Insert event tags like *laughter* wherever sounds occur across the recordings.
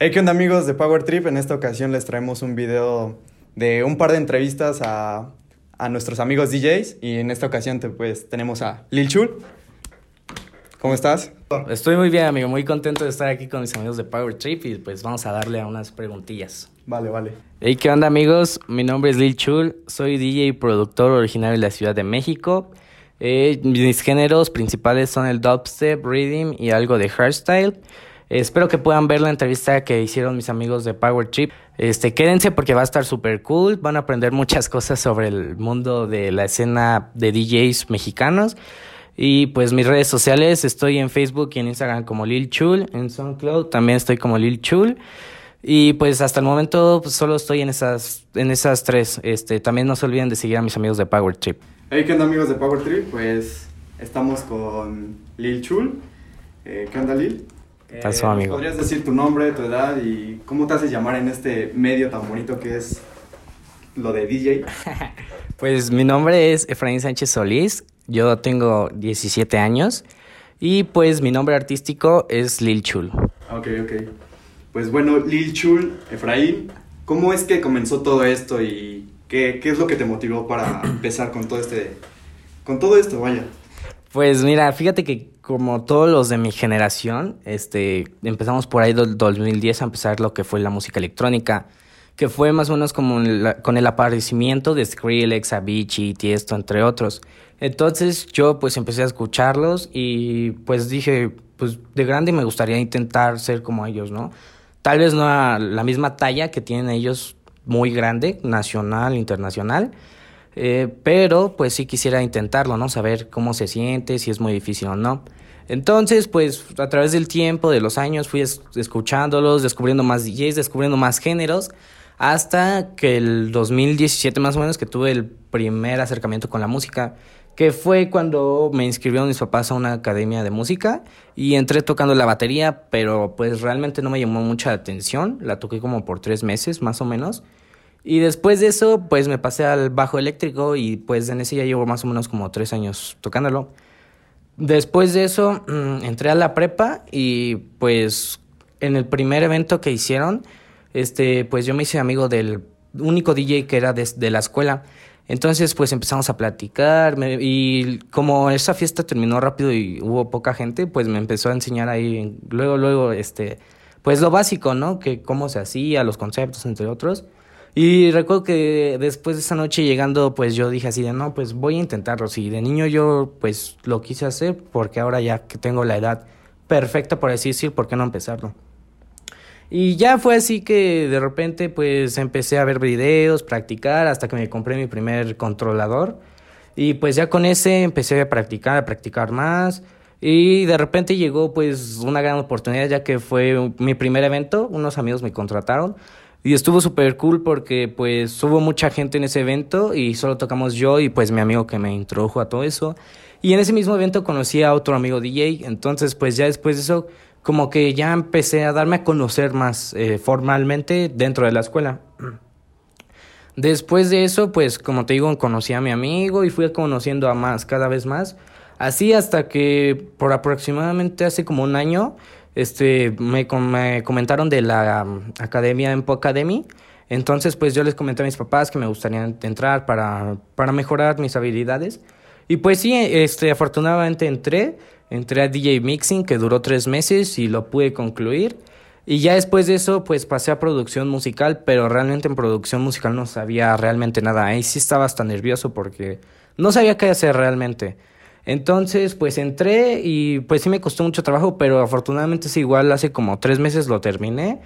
Hey, ¿qué onda amigos de Power Trip? En esta ocasión les traemos un video de un par de entrevistas a, a nuestros amigos DJs y en esta ocasión te, pues tenemos a Lil Chul. ¿Cómo estás? Estoy muy bien, amigo, muy contento de estar aquí con mis amigos de Power Trip y pues vamos a darle a unas preguntillas. Vale, vale. Hey, ¿qué onda amigos? Mi nombre es Lil Chul, soy DJ y productor originario de la Ciudad de México. Eh, mis géneros principales son el dubstep, rhythm y algo de hardstyle. Espero que puedan ver la entrevista que hicieron mis amigos de Power Trip. Este, quédense porque va a estar súper cool. Van a aprender muchas *laughs* cosas sobre el mundo de la escena de DJs mexicanos. Y pues mis redes sociales, estoy en Facebook y en Instagram como Lil Chul. En SoundCloud también estoy como Lil Chul. Y pues hasta el momento pues, solo estoy en esas, en esas tres. Este, también no se olviden de seguir a mis amigos de Power Trip. Hey, ¿qué onda amigos de Power Trip? Pues estamos con Lil Chul. Eh, ¿Qué onda Lil? ¿Qué eh, amigo? ¿Podrías decir tu nombre, tu edad y cómo te haces llamar en este medio tan bonito que es lo de DJ? *laughs* pues mi nombre es Efraín Sánchez Solís, yo tengo 17 años y pues mi nombre artístico es Lil Chul. Ok, ok. Pues bueno, Lil Chul, Efraín, ¿cómo es que comenzó todo esto y qué, qué es lo que te motivó para empezar con todo este, con todo esto, vaya? Pues mira, fíjate que como todos los de mi generación, este, empezamos por ahí del 2010 a empezar lo que fue la música electrónica, que fue más o menos como con el aparecimiento de Skrillex, Avicii, Tiesto, entre otros. Entonces yo pues empecé a escucharlos y pues dije, pues de grande me gustaría intentar ser como ellos, ¿no? Tal vez no a la misma talla que tienen ellos muy grande, nacional, internacional, eh, pero pues sí quisiera intentarlo, ¿no? Saber cómo se siente, si es muy difícil o no. Entonces, pues a través del tiempo, de los años, fui escuchándolos, descubriendo más DJs, descubriendo más géneros, hasta que el 2017 más o menos que tuve el primer acercamiento con la música, que fue cuando me inscribieron mis papás a una academia de música y entré tocando la batería, pero pues realmente no me llamó mucha atención, la toqué como por tres meses más o menos. Y después de eso, pues me pasé al bajo eléctrico y pues en ese ya llevo más o menos como tres años tocándolo. Después de eso, mm, entré a la prepa y pues en el primer evento que hicieron, este, pues yo me hice amigo del único DJ que era de, la escuela. Entonces, pues empezamos a platicar y como esa fiesta terminó rápido y hubo poca gente, pues me empezó a enseñar ahí, luego, luego, este, pues lo básico, ¿no? Que cómo se hacía, los conceptos, entre otros. Y recuerdo que después de esa noche llegando, pues yo dije así de, no, pues voy a intentarlo. Si de niño yo, pues lo quise hacer, porque ahora ya que tengo la edad perfecta, por así decir, ¿por qué no empezarlo? Y ya fue así que de repente, pues empecé a ver videos, practicar, hasta que me compré mi primer controlador. Y pues ya con ese empecé a practicar, a practicar más. Y de repente llegó pues una gran oportunidad ya que fue mi primer evento, unos amigos me contrataron y estuvo súper cool porque pues hubo mucha gente en ese evento y solo tocamos yo y pues mi amigo que me introdujo a todo eso. Y en ese mismo evento conocí a otro amigo DJ, entonces pues ya después de eso como que ya empecé a darme a conocer más eh, formalmente dentro de la escuela. *clears throat* Después de eso pues como te digo conocí a mi amigo y fui conociendo a más cada vez más. Así hasta que por aproximadamente hace como un año este, me, me comentaron de la um, academia Empo Academy. Entonces, pues yo les comenté a mis papás que me gustaría entrar para, para mejorar mis habilidades. Y pues sí, este, afortunadamente entré, entré a DJ Mixing, que duró tres meses y lo pude concluir. Y ya después de eso, pues pasé a producción musical, pero realmente en producción musical no sabía realmente nada. Ahí sí estaba hasta nervioso porque no sabía qué hacer realmente. Entonces, pues entré y pues sí me costó mucho trabajo, pero afortunadamente sí, igual hace como tres meses lo terminé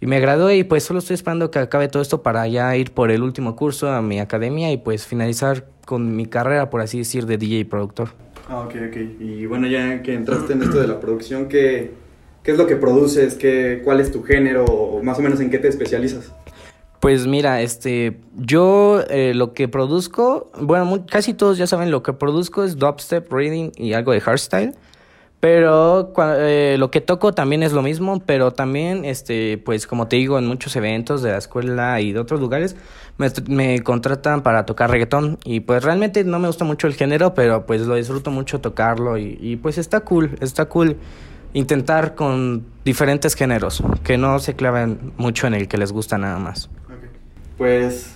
y me gradué y pues solo estoy esperando que acabe todo esto para ya ir por el último curso a mi academia y pues finalizar con mi carrera, por así decir, de DJ y productor. Ah, ok, ok. Y bueno, ya que entraste en esto de la producción, ¿qué, qué es lo que produces? ¿Qué, ¿Cuál es tu género? ¿O más o menos en qué te especializas? Pues mira, este, yo eh, lo que produzco, bueno, casi todos ya saben lo que produzco es dubstep, reading y algo de hardstyle. Pero eh, lo que toco también es lo mismo, pero también, este, pues como te digo, en muchos eventos de la escuela y de otros lugares me, me contratan para tocar reggaetón y pues realmente no me gusta mucho el género, pero pues lo disfruto mucho tocarlo y, y pues está cool, está cool. intentar con diferentes géneros, que no se claven mucho en el que les gusta nada más. Pues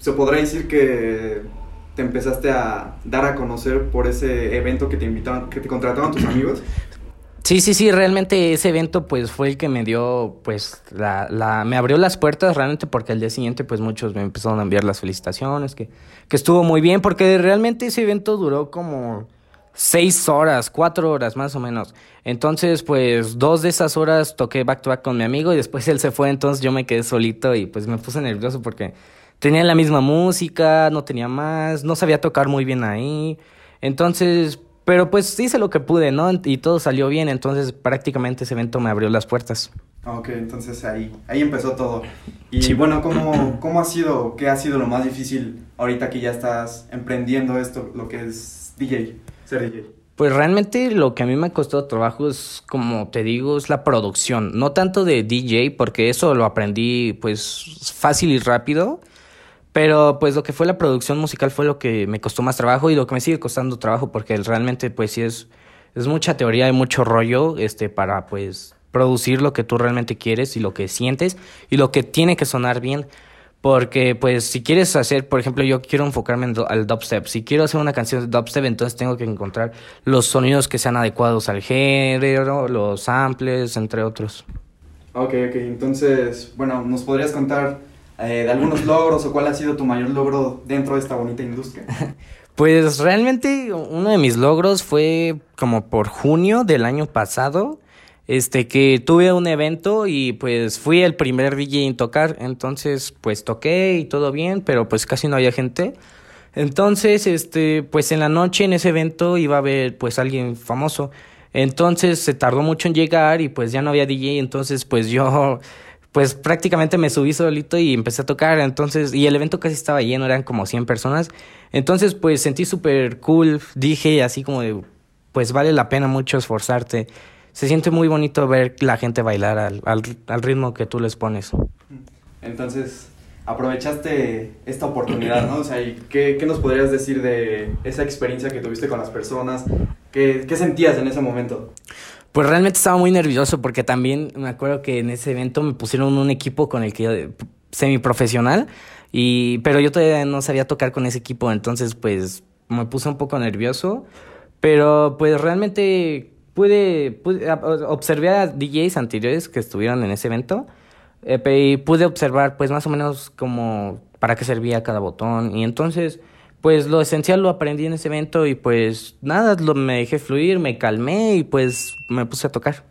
se podrá decir que te empezaste a dar a conocer por ese evento que te invitaron, que te contrataban tus amigos. Sí, sí, sí, realmente ese evento pues fue el que me dio, pues, la, la, me abrió las puertas realmente porque al día siguiente pues muchos me empezaron a enviar las felicitaciones, que, que estuvo muy bien, porque realmente ese evento duró como seis horas, cuatro horas más o menos. Entonces, pues dos de esas horas toqué back to back con mi amigo y después él se fue, entonces yo me quedé solito y pues me puse nervioso porque tenía la misma música, no tenía más, no sabía tocar muy bien ahí. Entonces, pero pues hice lo que pude, ¿no? Y todo salió bien, entonces prácticamente ese evento me abrió las puertas. Ok, entonces ahí, ahí empezó todo. Y bueno, ¿cómo, ¿cómo ha sido, qué ha sido lo más difícil ahorita que ya estás emprendiendo esto, lo que es DJ? Pues realmente lo que a mí me ha costado trabajo es, como te digo, es la producción. No tanto de DJ, porque eso lo aprendí pues fácil y rápido. Pero pues lo que fue la producción musical fue lo que me costó más trabajo y lo que me sigue costando trabajo porque realmente pues sí es, es mucha teoría y mucho rollo este para pues producir lo que tú realmente quieres y lo que sientes y lo que tiene que sonar bien. Porque, pues, si quieres hacer, por ejemplo, yo quiero enfocarme en al dubstep. Si quiero hacer una canción de dubstep, entonces tengo que encontrar los sonidos que sean adecuados al género, los samples, entre otros. Ok, ok. Entonces, bueno, ¿nos podrías contar eh, de algunos logros o cuál ha sido tu mayor logro dentro de esta bonita industria? *laughs* pues realmente uno de mis logros fue como por junio del año pasado este que tuve un evento y pues fui el primer DJ en tocar, entonces pues toqué y todo bien, pero pues casi no había gente. Entonces, este, pues en la noche en ese evento iba a haber pues alguien famoso. Entonces se tardó mucho en llegar y pues ya no había DJ, entonces pues yo pues prácticamente me subí solito y empecé a tocar, entonces, y el evento casi estaba lleno, eran como 100 personas, entonces pues sentí súper cool, dije así como de, pues vale la pena mucho esforzarte, se siente muy bonito ver la gente bailar al, al, ritmo que tú les pones. Entonces, aprovechaste esta oportunidad, ¿no? O sea, ¿qué, ¿qué, nos podrías decir de esa experiencia que tuviste con las personas? ¿Qué, ¿Qué sentías en ese momento? Pues realmente estaba muy nervioso porque también me acuerdo que en ese evento me pusieron un equipo con el que yo, semiprofesional, y, pero yo todavía no sabía tocar con ese equipo, entonces pues me puse un poco nervioso, pero pues realmente pude, pude observé a DJs anteriores que estuvieron en ese evento eh, y pude observar pues más o menos como para qué servía cada botón y entonces pues lo esencial lo aprendí en ese evento y pues nada, lo, me dejé fluir, me calmé y pues me puse a tocar.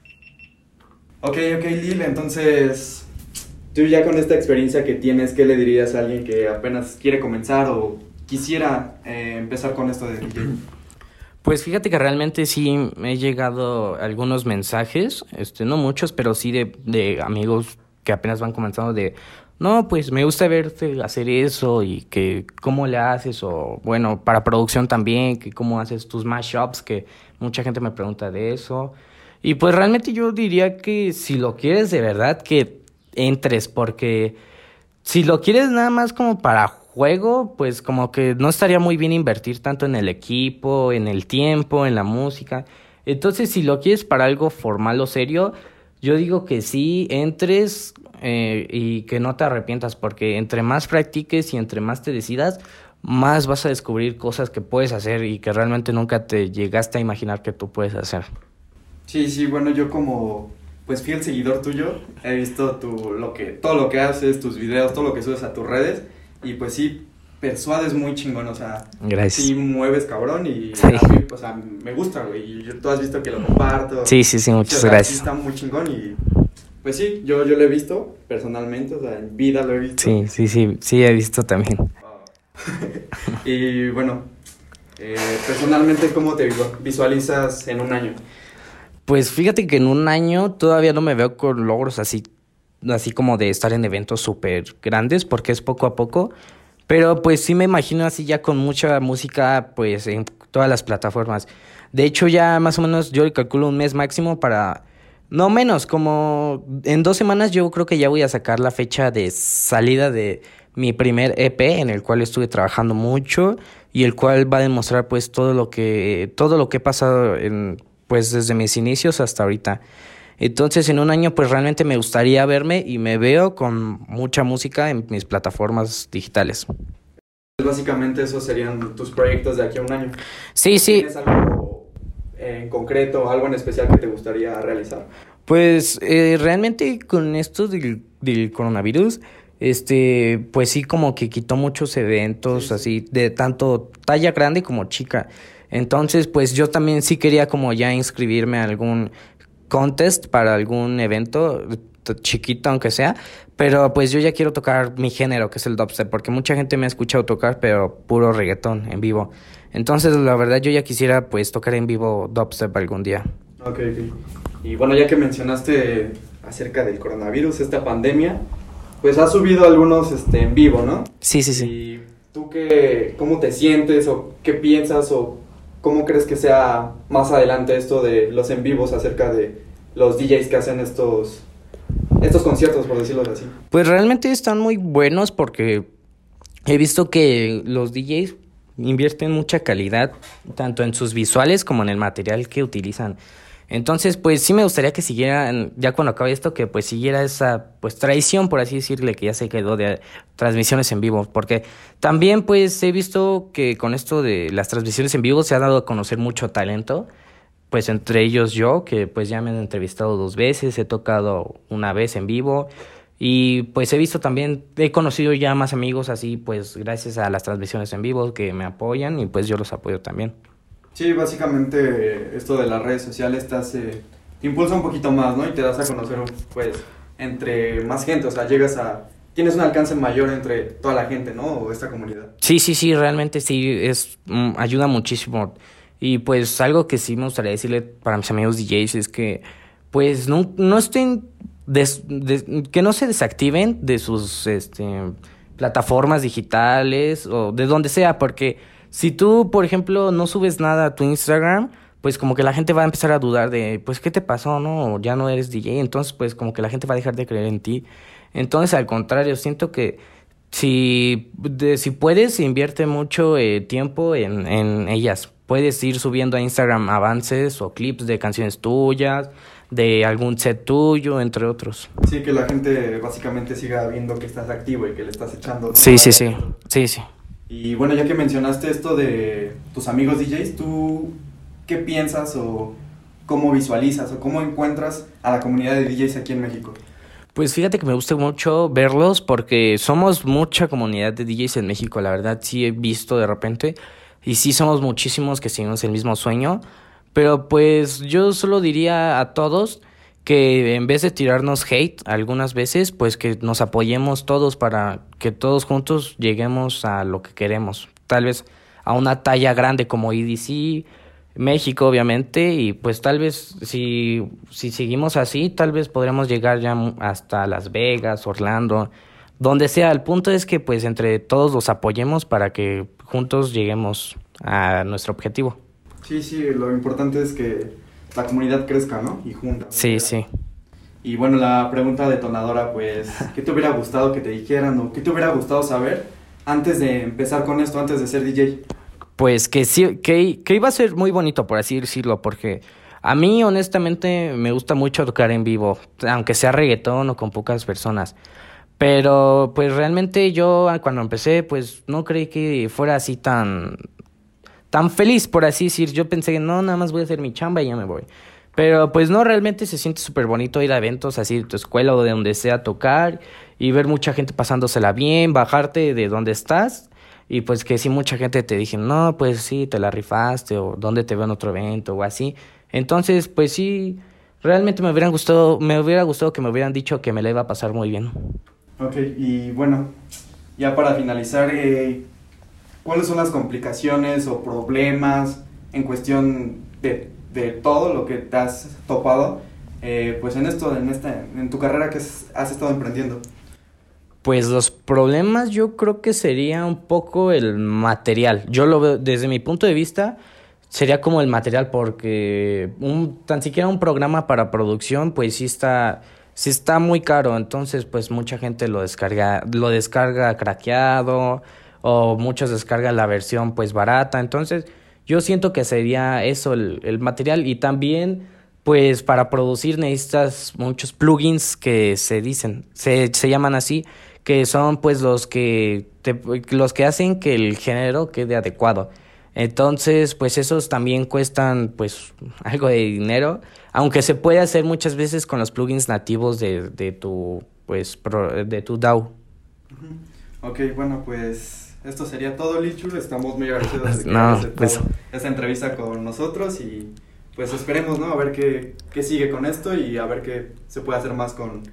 Ok, ok Lil, entonces tú ya con esta experiencia que tienes, ¿qué le dirías a alguien que apenas quiere comenzar o quisiera eh, empezar con esto de DJ? Pues fíjate que realmente sí me he llegado algunos mensajes, este, no muchos, pero sí de, de amigos que apenas van comenzando de, no, pues me gusta verte hacer eso y que cómo le haces o bueno, para producción también, que cómo haces tus mashups, que mucha gente me pregunta de eso. Y pues realmente yo diría que si lo quieres de verdad, que entres, porque si lo quieres nada más como para juego, pues como que no estaría muy bien invertir tanto en el equipo, en el tiempo, en la música. Entonces, si lo quieres para algo formal o serio, yo digo que sí, entres eh, y que no te arrepientas, porque entre más practiques y entre más te decidas, más vas a descubrir cosas que puedes hacer y que realmente nunca te llegaste a imaginar que tú puedes hacer. Sí, sí, bueno, yo como pues fiel seguidor tuyo, he visto tu, lo que, todo lo que haces, tus videos, todo lo que subes a tus redes y pues sí, persuades muy chingón, o sea, Gracias. sí mueves cabrón y a mí, o sea, me gusta, güey, y tú has visto que lo comparto. Sí, sí, sí, muchas gracias. Sí, está muy chingón y pues sí, yo, yo lo he visto personalmente, o sea, en vida lo he visto. Sí, sí, sí, sí he visto también. *laughs* y bueno, eh, personalmente, ¿cómo te visualizas en un año? Pues fíjate que en un año todavía no me veo con logros así así como de estar en eventos súper grandes, porque es poco a poco. Pero pues sí me imagino así ya con mucha música, pues en todas las plataformas. De hecho, ya más o menos yo calculo un mes máximo para... No menos, como en dos semanas yo creo que ya voy a sacar la fecha de salida de mi primer EP en el cual estuve trabajando mucho y el cual va a demostrar pues todo lo que todo lo que he pasado en pues desde mis inicios hasta ahorita. Entonces en un año pues realmente me gustaría verme y me veo con mucha música en mis plataformas digitales. Básicamente esos serían tus proyectos de aquí a un año. Sí, sí. ¿Tienes algo en concreto, algo en especial que te gustaría realizar? Pues eh, realmente con esto del, del, coronavirus, este, pues sí como que quitó muchos eventos así, de tanto talla grande como chica. Entonces, pues yo también sí quería como ya inscribirme a algún contest para algún evento chiquito aunque sea, pero pues yo ya quiero tocar mi género, que es el dubstep, porque mucha gente me ha escuchado tocar, pero puro reggaetón en vivo. Entonces, la verdad, yo ya quisiera pues tocar en vivo dubstep algún día. Ok. Y bueno, ya que mencionaste acerca del coronavirus, esta pandemia, pues has subido algunos este, en vivo, ¿no? Sí, sí, sí. ¿Y tú qué, cómo te sientes o qué piensas o cómo crees que sea más adelante esto de los en vivos acerca de los DJs que hacen estos estos conciertos, por decirlo así? Pues realmente están muy buenos porque he visto que los DJs invierten mucha calidad, tanto en sus visuales como en el material que utilizan. Entonces, pues sí me gustaría que siguieran, ya cuando acabe esto, que pues siguiera esa pues tradición, por así decirle, que ya se quedó de transmisiones en vivo, porque también pues he visto que con esto de las transmisiones en vivo se ha dado a conocer mucho talento. Pues entre ellos yo, que pues ya me han entrevistado dos veces, he tocado una vez en vivo. Y pues he visto también, he conocido ya más amigos así, pues gracias a las transmisiones en vivo que me apoyan y pues yo los apoyo también. Sí, básicamente esto de las redes sociales te hace, te impulsa un poquito más, ¿no? Y te das a conocer pues entre más gente, o sea, llegas a, tienes un alcance mayor entre toda la gente, ¿no? O esta comunidad. Sí, sí, sí, realmente sí, es, mm, ayuda muchísimo y pues algo que sí me gustaría decirle para mis amigos DJs es que pues no, no estén, que no se desactiven de sus este, plataformas digitales o de donde sea, porque si tú, por ejemplo, no subes nada a tu Instagram, pues como que la gente va a empezar a dudar de, pues, ¿qué te pasó? No, ya no eres DJ, entonces pues como que la gente va a dejar de creer en ti. Entonces, al contrario, siento que si, si puedes, invierte mucho eh, tiempo en, en ellas Puedes ir subiendo a Instagram avances o clips de canciones tuyas, de algún set tuyo, entre otros. Sí, que la gente básicamente siga viendo que estás activo y que le estás echando. Sí, sí, sí, sí, sí. Y bueno, ya que mencionaste esto de tus amigos DJs, ¿tú qué piensas o cómo visualizas o cómo encuentras a la comunidad de DJs aquí en México? Pues fíjate que me gusta mucho verlos porque somos mucha comunidad de DJs en México, la verdad sí he visto de repente y sí somos muchísimos que seguimos el mismo sueño, pero pues yo solo diría a todos que en vez de tirarnos hate algunas veces, pues que nos apoyemos todos para que todos juntos lleguemos a lo que queremos. Tal vez a una talla grande como EDC, México obviamente, y pues tal vez si, si seguimos así, tal vez podremos llegar ya hasta Las Vegas, Orlando, donde sea. El punto es que pues entre todos los apoyemos para que juntos lleguemos a nuestro objetivo. Sí, sí, lo importante es que la comunidad crezca, ¿no? Y juntas. Sí, sí. Y bueno, la pregunta detonadora, pues, *laughs* ¿qué te hubiera gustado que te dijeran o qué te hubiera gustado saber antes de empezar con esto, antes de ser DJ? Pues que sí, que, que iba a ser muy bonito, por así decirlo, porque a mí honestamente me gusta mucho tocar en vivo, aunque sea reggaetón o con pocas personas. Pero pues realmente yo cuando empecé pues no creí que fuera así tan tan feliz por así decir. Yo pensé que no, nada más voy a hacer mi chamba y ya me voy. Pero pues no, realmente se siente súper bonito ir a eventos así de tu escuela o de donde sea tocar y ver mucha gente pasándosela bien, bajarte de donde estás y pues que si mucha gente te dije, no, pues sí, te la rifaste o dónde te veo en otro evento o así. Entonces, pues sí, realmente me hubieran gustado, me hubiera gustado que me hubieran dicho que me la iba a pasar muy bien. Ok, y bueno, ya para finalizar, eh, ¿cuáles son las complicaciones o problemas en cuestión de, de todo lo que te has topado, eh, pues en esto, en, esta, en tu carrera que has estado emprendiendo? Pues los problemas yo creo que sería un poco el material. Yo lo veo desde mi punto de vista sería como el material porque un tan siquiera un programa para producción pues sí está si está muy caro, entonces pues mucha gente lo descarga, lo descarga craqueado o muchos descargan la versión pues barata, entonces Yo siento que sería eso el, el material y también pues para producir necesitas muchos plugins que se dicen, se, se llaman así, que son pues los que te, los que hacen que el género quede adecuado. Entonces, pues esos también cuestan pues *laughs* algo de dinero, aunque se puede hacer muchas veces con los plugins nativos de, de tu pues pro, de tu DAW. Ok, bueno, pues esto sería todo, Lichul. Estamos muy agradecidos de que No, pues- esta entrevista con nosotros y pues esperemos, ¿no? A ver qué, qué sigue con esto y a ver qué se puede hacer más con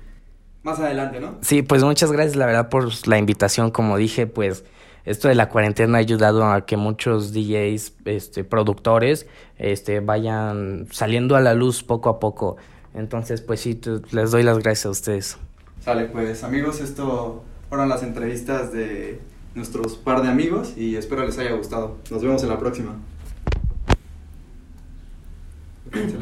más adelante, ¿no? Sí, pues muchas gracias la verdad por la invitación, como dije, pues esto de la cuarentena ha ayudado a que muchos DJs, este, productores, este, vayan saliendo a la luz poco a poco. Entonces, pues sí, les doy las gracias a ustedes. Sale, pues amigos, esto fueron las entrevistas de nuestros par de amigos y espero les haya gustado. Nos vemos en la próxima. Ok, se